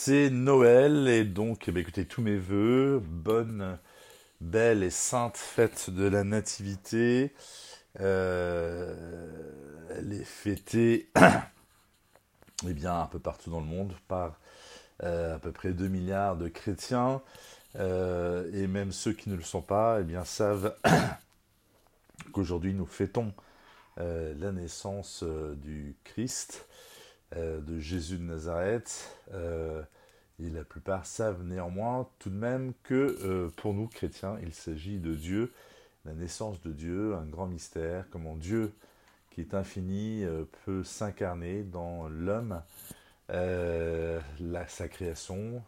c'est Noël et donc eh écoutez tous mes voeux, bonne, belle et sainte fête de la Nativité. Euh, elle est fêtée eh bien, un peu partout dans le monde par euh, à peu près 2 milliards de chrétiens euh, et même ceux qui ne le sont pas eh bien, savent qu'aujourd'hui nous fêtons la naissance du Christ. Euh, de Jésus de Nazareth. Euh, et la plupart savent néanmoins tout de même que euh, pour nous chrétiens, il s'agit de Dieu, la naissance de Dieu, un grand mystère, comment Dieu, qui est infini, peut s'incarner dans l'homme, sa création,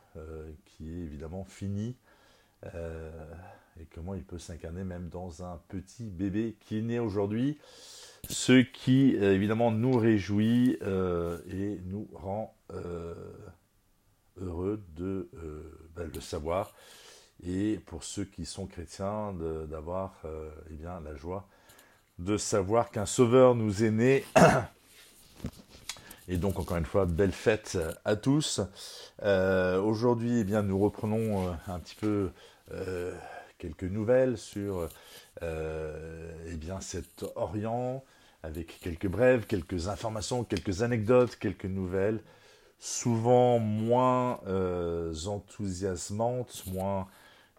qui est évidemment finie, et comment il peut s'incarner même dans un petit bébé qui est né aujourd'hui. Ce qui euh, évidemment nous réjouit euh, et nous rend euh, heureux de ben, le savoir. Et pour ceux qui sont chrétiens d'avoir eh bien la joie de savoir qu'un sauveur nous est né. Et donc encore une fois belle fête à tous. Aujourd'hui eh bien nous reprenons un petit peu quelques nouvelles sur eh bien cet Orient avec quelques brèves, quelques informations, quelques anecdotes, quelques nouvelles, souvent moins euh, enthousiasmantes, moins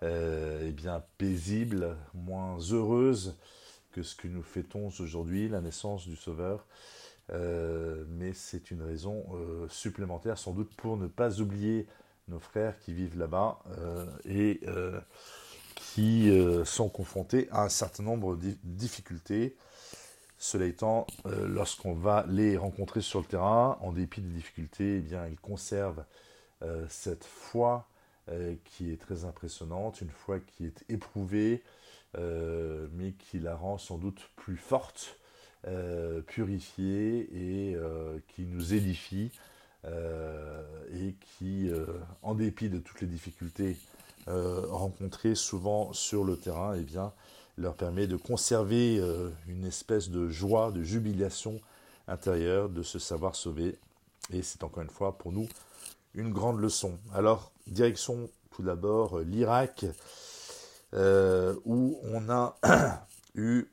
euh, eh bien, paisibles, moins heureuses que ce que nous fêtons aujourd'hui, la naissance du Sauveur. Euh, mais c'est une raison supplémentaire sans doute pour ne pas oublier nos frères qui vivent là-bas et qui sont confrontés à un certain nombre de difficultés cela étant, euh, lorsqu'on va les rencontrer sur le terrain, en dépit des difficultés, eh bien, ils conservent euh, cette foi euh, qui est très impressionnante, une foi qui est éprouvée, mais qui la rend sans doute plus forte, purifiée et qui nous édifie et qui, en dépit de toutes les difficultés rencontrées souvent sur le terrain, eh bien, leur permet de conserver euh, une espèce de joie, de jubilation intérieure, de se savoir sauver. Et c'est encore une fois pour nous une grande leçon. Alors, direction tout d'abord euh, l'Irak, euh, où on a eu,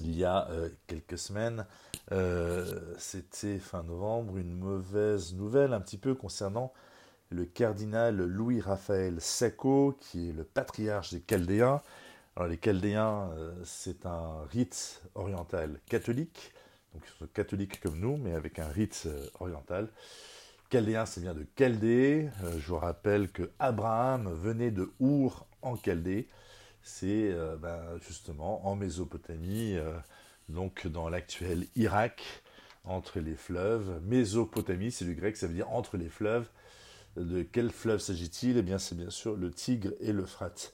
il y a quelques semaines, c'était fin novembre, une mauvaise nouvelle un petit peu concernant le cardinal Louis-Raphaël Sacco, qui est le patriarche des Chaldéens, alors les Chaldéens, euh, c'est un rite oriental catholique, donc ils sont catholiques comme nous, mais avec un rite euh, oriental. Chaldéen, c'est bien de Chaldée. Euh, je vous rappelle que Abraham venait de Our en Chaldée. C'est ben, justement en Mésopotamie, donc dans l'actuel Irak, entre les fleuves. Mésopotamie, c'est du grec, ça veut dire entre les fleuves. De quel fleuve s'agit-il? Eh bien, c'est bien sûr le Tigre et l'Euphrate.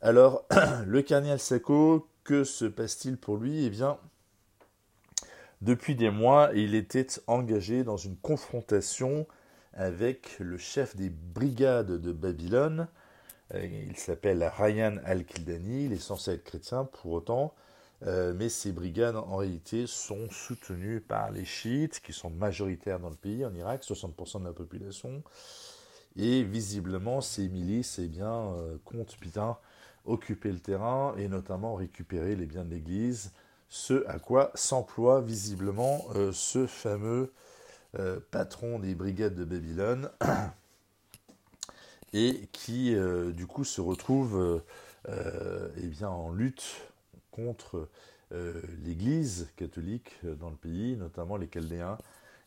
Alors, le cardinal Sacco, que se passe-t-il pour lui? Eh bien, depuis des mois, il était engagé dans une confrontation avec le chef des brigades de Babylone. Euh, il s'appelle Ryan al-Kildani, il est censé être chrétien pour autant, euh, mais ces brigades en réalité sont soutenues par les chiites qui sont majoritaires dans le pays, en Irak, 60% de la population. Et visiblement, ces milices eh bien, euh, comptent bien occuper le terrain et notamment récupérer les biens de l'Église, ce à quoi s'emploie visiblement euh, ce fameux patron des brigades de Babylone et qui du coup se retrouve eh bien, en lutte contre l'Église catholique dans le pays, notamment les Chaldéens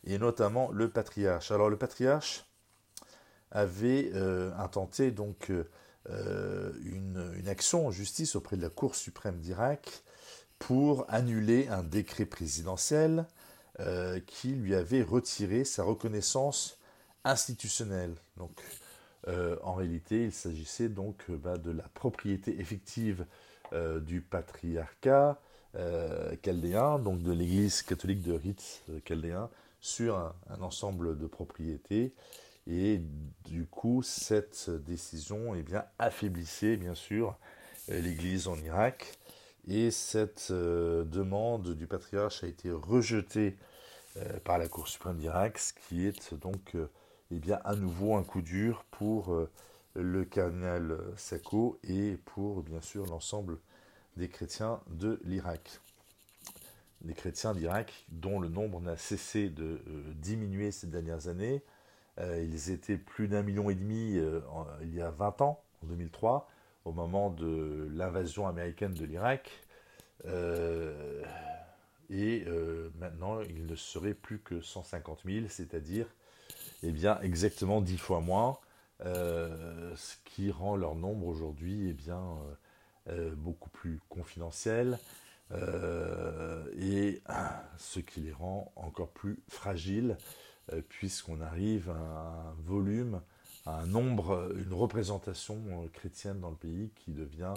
et notamment le patriarche. Alors le patriarche avait intenté donc euh, une, action en justice auprès de la Cour suprême d'Irak pour annuler un décret présidentiel euh, qui lui avait retiré sa reconnaissance institutionnelle. Donc, euh, en réalité, il s'agissait donc bah, de la propriété effective du patriarcat chaldéen, donc de l'Église catholique de rite chaldéen, sur un ensemble de propriétés et du coup, cette décision eh bien, affaiblissait bien sûr l'Église en Irak. Et cette euh, demande du patriarche a été rejetée euh, par la Cour suprême d'Irak, ce qui est donc euh, eh bien, à nouveau un coup dur pour le cardinal Sacco et pour, bien sûr, l'ensemble des chrétiens de l'Irak. Les chrétiens d'Irak, dont le nombre n'a cessé de diminuer ces dernières années, ils étaient plus d'un million et demi il y a 20 ans, en 2003, au moment de l'invasion américaine de l'Irak. Euh, et euh, maintenant, il ne serait plus que 150 000, c'est-à-dire eh bien, exactement 10 fois moins, euh, ce qui rend leur nombre aujourd'hui eh bien, beaucoup plus confidentiel et ce qui les rend encore plus fragiles puisqu'on arrive à un volume, à un nombre, une représentation chrétienne dans le pays qui devient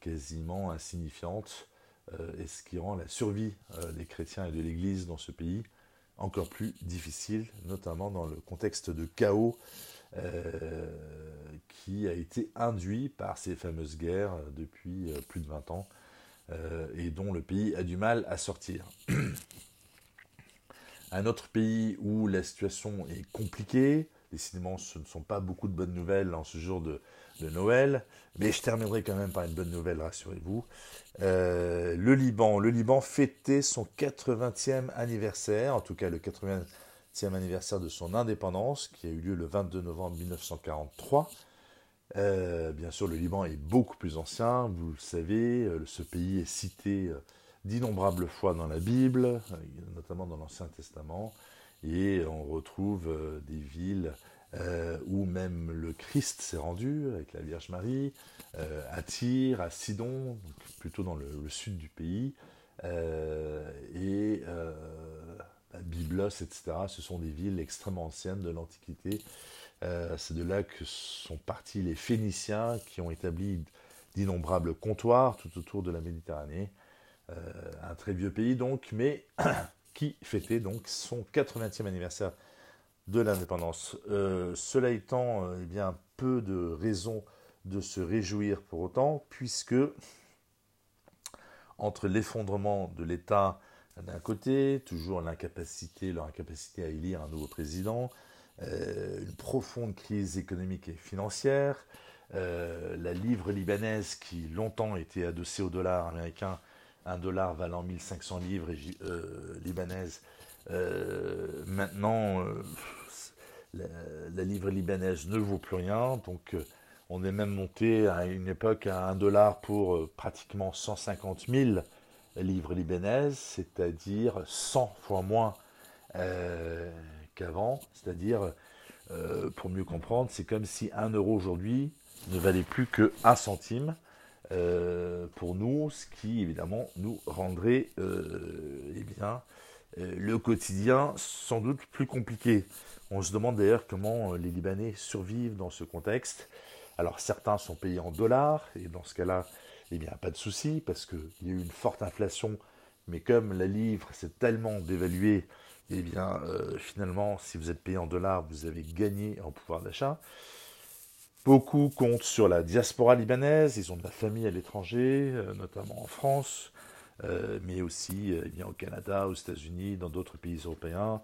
quasiment insignifiante euh, et ce qui rend la survie euh, des chrétiens et de l'Église dans ce pays encore plus difficile, notamment dans le contexte de chaos euh, qui a été induit par ces fameuses guerres depuis plus de 20 ans et dont le pays a du mal à sortir. Un autre pays où la situation est compliquée, décidément ce ne sont pas beaucoup de bonnes nouvelles en ce jour de, de Noël, mais je terminerai quand même par une bonne nouvelle, rassurez-vous. Euh, le Liban, le Liban fêtait son 80e anniversaire, en tout cas le 80e anniversaire de son indépendance, qui a eu lieu le 22 novembre 1943. Euh, bien sûr, le Liban est beaucoup plus ancien, vous le savez, euh, ce pays est cité d'innombrables fois dans la Bible, notamment dans l'Ancien Testament, et on retrouve des villes euh, où même le Christ s'est rendu avec la Vierge Marie, euh, à Tyr, à Sidon, plutôt dans le, sud du pays, euh, et Byblos, etc. Ce sont des villes extrêmement anciennes de l'Antiquité. C'est de là que sont partis les Phéniciens qui ont établi d'innombrables comptoirs tout autour de la Méditerranée. un très vieux pays donc, mais qui fêtait donc son 80e anniversaire de l'indépendance. Euh, cela étant, euh, eh bien, peu de raisons de se réjouir pour autant, puisque entre l'effondrement de l'État d'un côté, toujours l'incapacité, leur incapacité à élire un nouveau président, euh, une profonde crise économique et financière, la livre libanaise qui longtemps était adossée au dollar américain, un dollar valant 1500 livres libanaises, maintenant la, livre libanaise ne vaut plus rien. Donc euh, on est même monté à une époque à 1 dollar pour euh, pratiquement 150 000 livres libanaises, c'est-à-dire 100 fois moins euh, qu'avant. C'est-à-dire, pour mieux comprendre, c'est comme si 1 euro aujourd'hui ne valait plus que 1 centime. pour nous, ce qui évidemment nous rendrait eh bien, le quotidien sans doute plus compliqué. On se demande d'ailleurs comment euh, les Libanais survivent dans ce contexte. Alors certains sont payés en dollars, et dans ce cas-là, eh bien, pas de souci, parce qu'il y a eu une forte inflation, mais comme la livre s'est tellement dévaluée, eh bien, euh, finalement, si vous êtes payé en dollars, vous avez gagné en pouvoir d'achat. Beaucoup comptent sur la diaspora libanaise, ils ont de la famille à l'étranger, euh, notamment en France, mais aussi eh bien, au Canada, aux États-Unis, dans d'autres pays européens.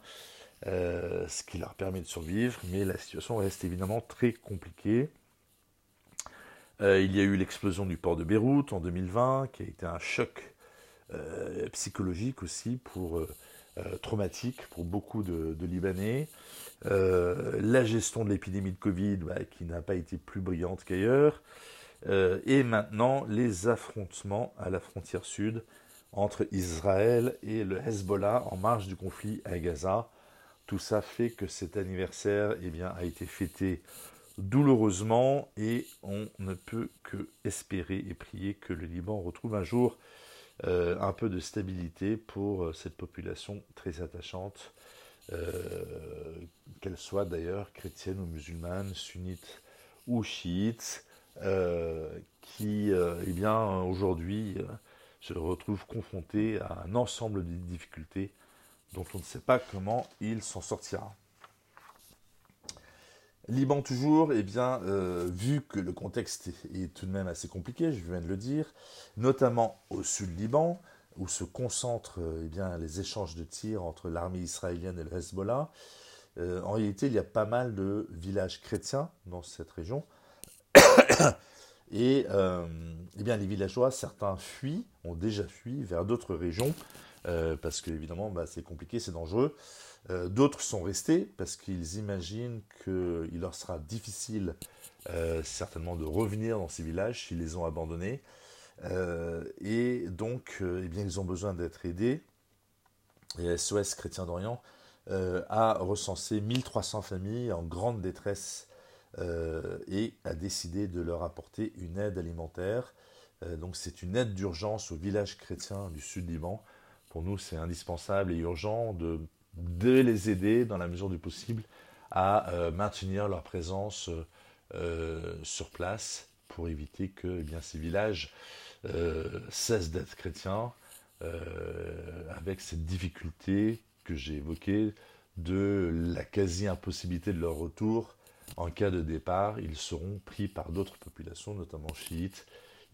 Euh, ce qui leur permet de survivre, mais la situation reste évidemment très compliquée. Euh, il y a eu l'explosion du port de Beyrouth en 2020, qui a été un choc euh, psychologique aussi, pour, traumatique pour beaucoup de, Libanais. la gestion de l'épidémie de Covid, bah, qui n'a pas été plus brillante qu'ailleurs. et maintenant, les affrontements à la frontière sud entre Israël et le Hezbollah en marge du conflit à Gaza. Tout ça fait que cet anniversaire eh a été fêté douloureusement et on ne peut que espérer et prier que le Liban retrouve un jour euh, un peu de stabilité pour euh, cette population très attachante, euh, qu'elle soit d'ailleurs chrétienne ou musulmane, sunnite ou chiite, qui eh aujourd'hui se retrouve confrontée à un ensemble de difficultés dont on ne sait pas comment il s'en sortira. Liban toujours, eh bien, euh, vu que le contexte est, tout de même assez compliqué, je viens de le dire, notamment au sud Liban, où se concentrent eh bien, les échanges de tirs entre l'armée israélienne et le Hezbollah, en réalité, il y a pas mal de villages chrétiens dans cette région. Et eh bien, les villageois, certains fuient, ont déjà fui vers d'autres régions, parce que évidemment, bah, c'est compliqué, c'est dangereux. Euh, d'autres sont restés parce qu'ils imaginent qu'il leur sera difficile euh, certainement de revenir dans ces villages s'ils les ont abandonnés. Euh, et donc, eh bien, ils ont besoin d'être aidés. Et SOS Chrétien d'Orient a recensé 1300 familles en grande détresse et a décidé de leur apporter une aide alimentaire. donc, c'est une aide d'urgence aux villages chrétiens du sud Liban. Pour nous, c'est indispensable et urgent de de les aider dans la mesure du possible à euh, maintenir leur présence euh, sur place pour éviter que eh bien, ces villages euh, cessent d'être chrétiens avec cette difficulté que j'ai évoquée de la quasi-impossibilité de leur retour. En cas de départ, ils seront pris par d'autres populations, notamment chiites,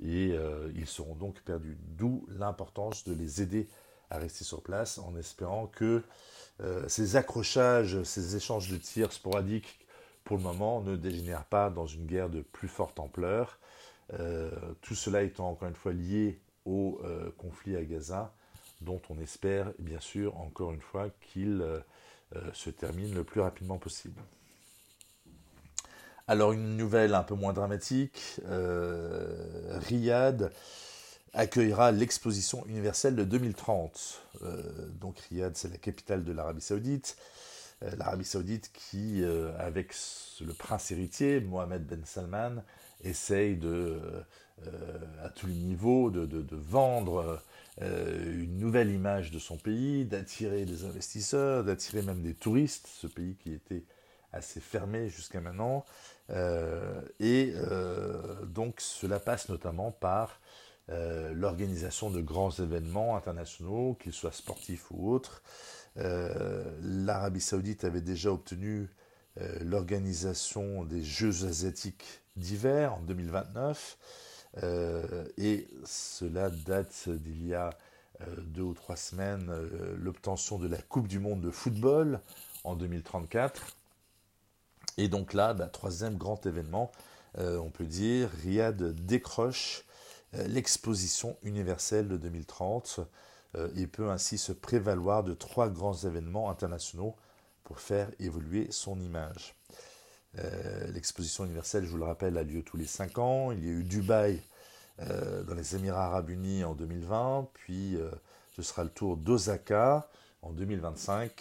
et ils seront donc perdus. D'où l'importance de les aider à rester sur place en espérant que euh, ces accrochages, ces échanges de tirs sporadiques, pour le moment, ne dégénèrent pas dans une guerre de plus forte ampleur. Euh, tout cela étant encore une fois lié au euh, conflit à Gaza, dont on espère bien sûr encore une fois qu'il se termine le plus rapidement possible. Alors une nouvelle un peu moins dramatique, Riyad accueillera l'exposition universelle de 2030. Euh, donc Riyad, c'est la capitale de l'Arabie saoudite. Euh, L'Arabie saoudite qui, euh, avec le prince héritier, Mohamed Ben Salman, essaye à tous les niveaux de vendre une nouvelle image de son pays, d'attirer des investisseurs, d'attirer même des touristes, ce pays qui était assez fermé jusqu'à maintenant. Et donc cela passe notamment par euh, l'organisation de grands événements internationaux, qu'ils soient sportifs ou autres. Euh, L'Arabie saoudite avait déjà obtenu euh, l'organisation des Jeux asiatiques d'hiver en 2029, et cela date d'il y a deux ou trois semaines, l'obtention de la Coupe du Monde de football en 2034. Et donc là, bah, troisième grand événement, on peut dire, Riyad décroche euh, l'exposition universelle de 2030 euh, et peut ainsi se prévaloir de trois grands événements internationaux pour faire évoluer son image. Euh, l'exposition universelle, je vous le rappelle, a lieu tous les cinq ans. Il y a eu Dubaï dans les Émirats arabes unis en 2020, puis ce sera le tour d'Osaka en 2025,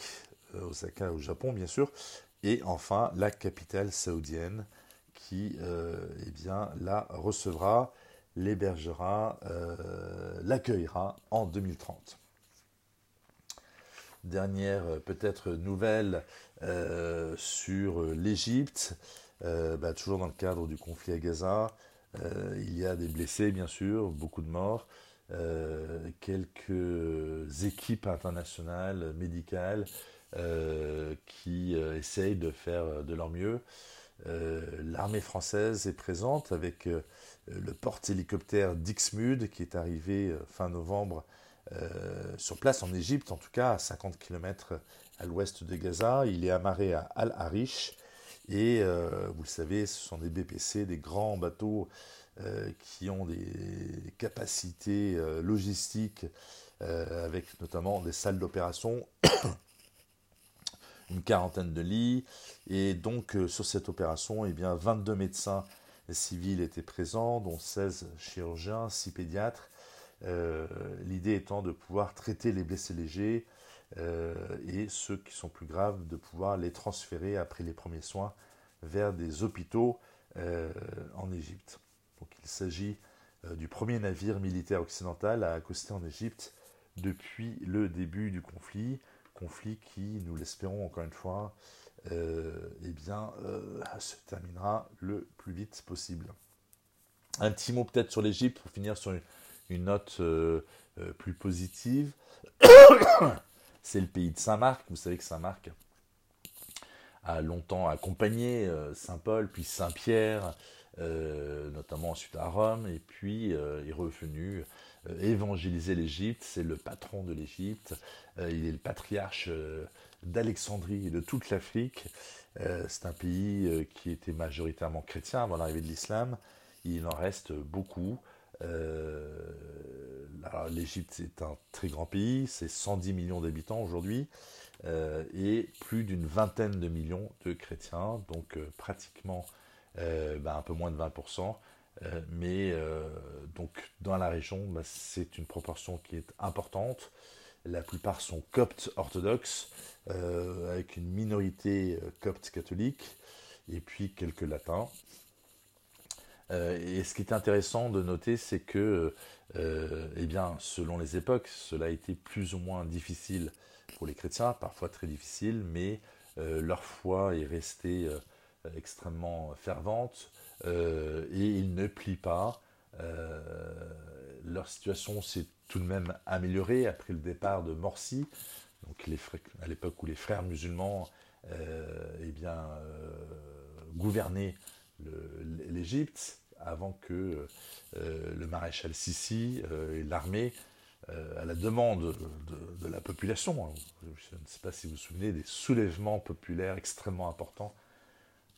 Osaka au Japon bien sûr, et enfin la capitale saoudienne qui eh bien, la recevra l'hébergera, euh, l'accueillera en 2030. Dernière euh, peut-être nouvelle euh, sur l'Égypte, bah, toujours dans le cadre du conflit à Gaza. il y a des blessés bien sûr, beaucoup de morts, quelques équipes internationales médicales qui essayent de faire de leur mieux. L'armée française est présente avec euh, le porte-hélicoptère Dixmude qui est arrivé euh, fin novembre euh, sur place en Égypte, en tout cas à 50 km à l'ouest de Gaza. Il est amarré à Al-Arish et vous le savez, ce sont des BPC, des grands bateaux qui ont des capacités logistiques avec notamment des salles d'opération, une quarantaine de lits. Et donc sur cette opération, eh bien, 22 médecins civils étaient présents, dont 16 chirurgiens, 6 pédiatres. Euh, l'idée étant de pouvoir traiter les blessés légers euh, et ceux qui sont plus graves, de pouvoir les transférer après les premiers soins vers des hôpitaux euh, en Égypte. Il s'agit du premier navire militaire occidental à accoster en Égypte depuis le début du conflit, conflit qui, nous l'espérons encore une fois, euh, eh bien, euh, se terminera le plus vite possible. Un petit mot peut-être sur l'Égypte pour finir sur une, note euh, plus positive. C'est le pays de Saint-Marc. Vous savez que Saint-Marc a longtemps accompagné Saint-Paul, puis Saint-Pierre, notamment ensuite à Rome, et puis est revenu évangéliser l'Égypte. C'est le patron de l'Égypte. il est le patriarche d'Alexandrie et de toute l'Afrique. c'est un pays qui était majoritairement chrétien avant l'arrivée de l'islam. Il en reste beaucoup. L'Égypte est un très grand pays, c'est 110 millions d'habitants aujourd'hui. Euh, et plus d'une vingtaine de millions de chrétiens, donc euh, pratiquement euh, bah, un peu moins de 20%. mais donc dans la région, bah, c'est une proportion qui est importante. La plupart sont coptes orthodoxes, avec une minorité copte catholique, et puis quelques latins. et ce qui est intéressant de noter, c'est que, eh bien, selon les époques, cela a été plus ou moins difficile pour les chrétiens, parfois très difficile, mais euh, leur foi est restée euh, extrêmement fervente euh, et ils ne plient pas. leur situation s'est tout de même améliorée après le départ de Morsi, donc les, à l'époque où les frères musulmans eh bien, gouvernaient l'Égypte, avant que le maréchal Sissi et l'armée euh, à la demande de, la population. Je ne sais pas si vous vous souvenez des soulèvements populaires extrêmement importants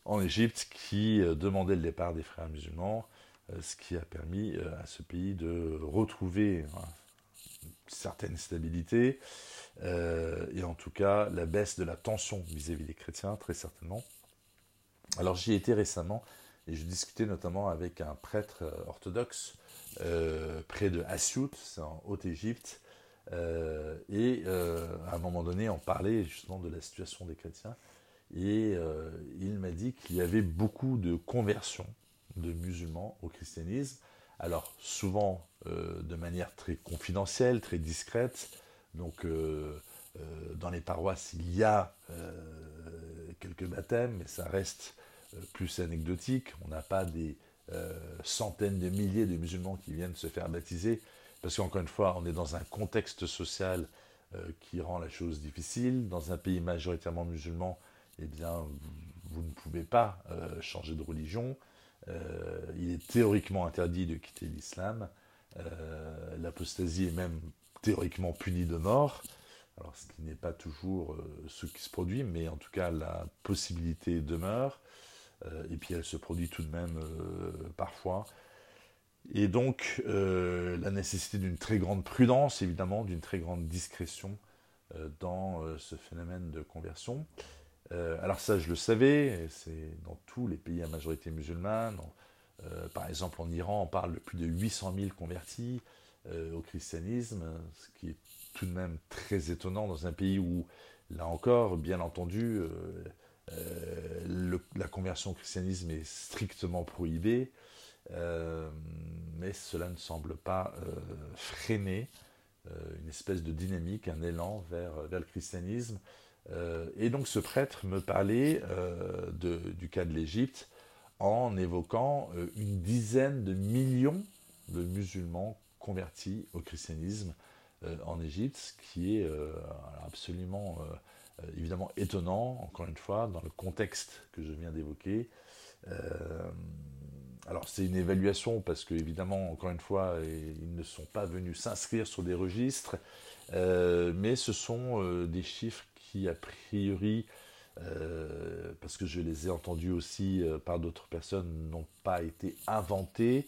en Égypte qui euh, demandaient le départ des frères musulmans, euh, ce qui a permis à ce pays de retrouver hein, une certaine stabilité et en tout cas la baisse de la tension vis-à-vis des chrétiens, très certainement. Alors j'y étais récemment et je discutais notamment avec un prêtre orthodoxe euh, près de Asyut, c'est en Haute-Égypte. Euh, et euh, à un moment donné, on parlait justement de la situation des chrétiens. Et il m'a dit qu'il y avait beaucoup de conversions de musulmans au christianisme. Alors souvent de manière très confidentielle, très discrète. Donc dans les paroisses, il y a quelques baptêmes, mais ça reste plus anecdotique. On n'a pas des, euh, centaines de milliers de musulmans qui viennent se faire baptiser, parce qu'encore une fois, on est dans un contexte social euh, qui rend la chose difficile. Dans un pays majoritairement musulman, eh bien, vous, ne pouvez pas euh, changer de religion. il est théoriquement interdit de quitter l'islam. L'apostasie est même théoriquement punie de mort. Alors, ce qui n'est pas toujours ce qui se produit, mais en tout cas, la possibilité demeure. Euh, et puis elle se produit tout de même euh, parfois. Et donc euh, la nécessité d'une très grande prudence, évidemment, d'une très grande discrétion dans ce phénomène de conversion. Alors ça, je le savais, c'est dans tous les pays à majorité musulmane. par exemple, en Iran, on parle de plus de 800 000 convertis au christianisme, ce qui est tout de même très étonnant dans un pays où, là encore, bien entendu, euh, la conversion au christianisme est strictement prohibée, euh, mais cela ne semble pas euh, freiner une espèce de dynamique, un élan vers, vers le christianisme. Et donc ce prêtre me parlait de, du cas de l'Égypte en évoquant une dizaine de millions de musulmans convertis au christianisme en Égypte, ce qui est absolument euh, évidemment étonnant, encore une fois, dans le contexte que je viens d'évoquer. Euh, alors c'est une évaluation parce que évidemment, encore une fois, ils ne sont pas venus s'inscrire sur des registres, euh, mais ce sont des chiffres qui a priori, parce que je les ai entendus aussi par d'autres personnes, n'ont pas été inventés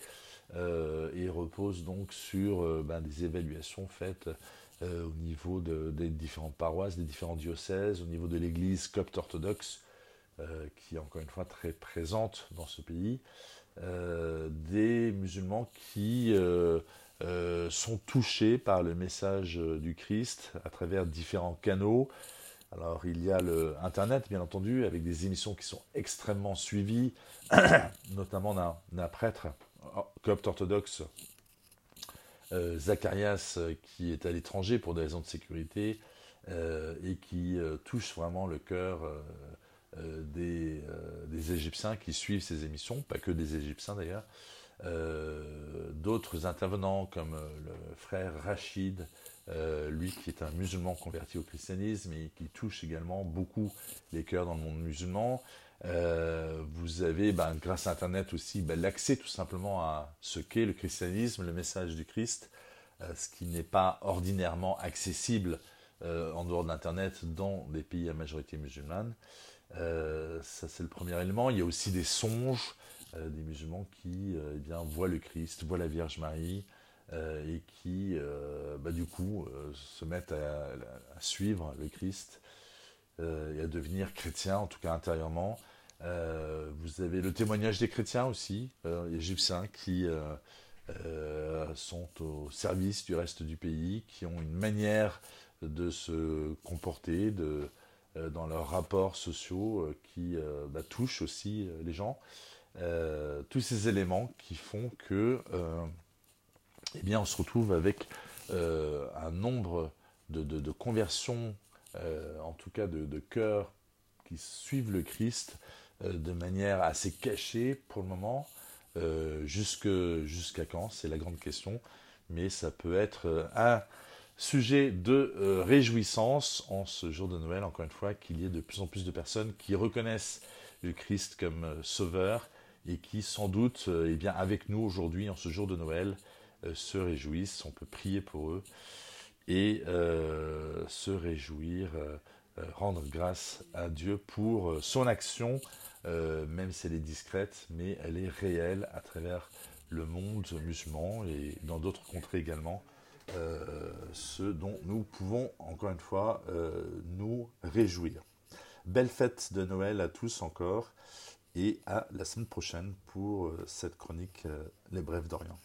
et reposent donc sur ben, des évaluations faites euh, au niveau des différentes paroisses, des différents diocèses, au niveau de l'église copte orthodoxe, euh, qui est encore une fois très présente dans ce pays, euh, des musulmans qui sont touchés par le message du Christ à travers différents canaux. Alors il y a le Internet, bien entendu, avec des émissions qui sont extrêmement suivies, notamment d'un prêtre copte orthodoxe euh, Zacharias euh, qui est à l'étranger pour des raisons de sécurité euh, et qui touche vraiment le cœur des, Égyptiens qui suivent ces émissions, pas que des Égyptiens d'ailleurs. D'autres intervenants comme le frère Rachid, lui qui est un musulman converti au christianisme et qui touche également beaucoup les cœurs dans le monde musulman. Euh, vous avez, ben, grâce à Internet aussi, ben, l'accès tout simplement à ce qu'est le christianisme, le message du Christ, euh, ce qui n'est pas ordinairement accessible en dehors d'Internet dans des pays à majorité musulmane. ça, c'est le premier élément. Il y a aussi des songes des musulmans qui eh bien, voient le Christ, voient la Vierge Marie, et qui, bah, du coup, se mettent à, suivre le Christ et à devenir chrétiens, en tout cas intérieurement. Euh, vous avez le témoignage des chrétiens aussi, euh, égyptiens, qui euh, sont au service du reste du pays, qui ont une manière de se comporter de, dans leurs rapports sociaux qui bah, touchent aussi les gens. Tous ces éléments qui font que eh bien, on se retrouve avec un nombre de, conversions, en tout cas de, cœurs qui suivent le Christ, euh, de manière assez cachée pour le moment. Euh, jusqu'à quand? C'est la grande question. Mais ça peut être euh, un sujet de réjouissance en ce jour de Noël, encore une fois, qu'il y ait de plus en plus de personnes qui reconnaissent le Christ comme sauveur et qui, sans doute, eh bien, avec nous aujourd'hui, en ce jour de Noël, se réjouissent. On peut prier pour eux et se réjouir, rendre grâce à Dieu pour son action euh, même si elle est discrète, mais elle est réelle à travers le monde musulman et dans d'autres contrées également, euh, ce dont nous pouvons encore une fois euh, nous réjouir. Belle fête de Noël à tous encore et à la semaine prochaine pour cette chronique Les Brèves d'Orient.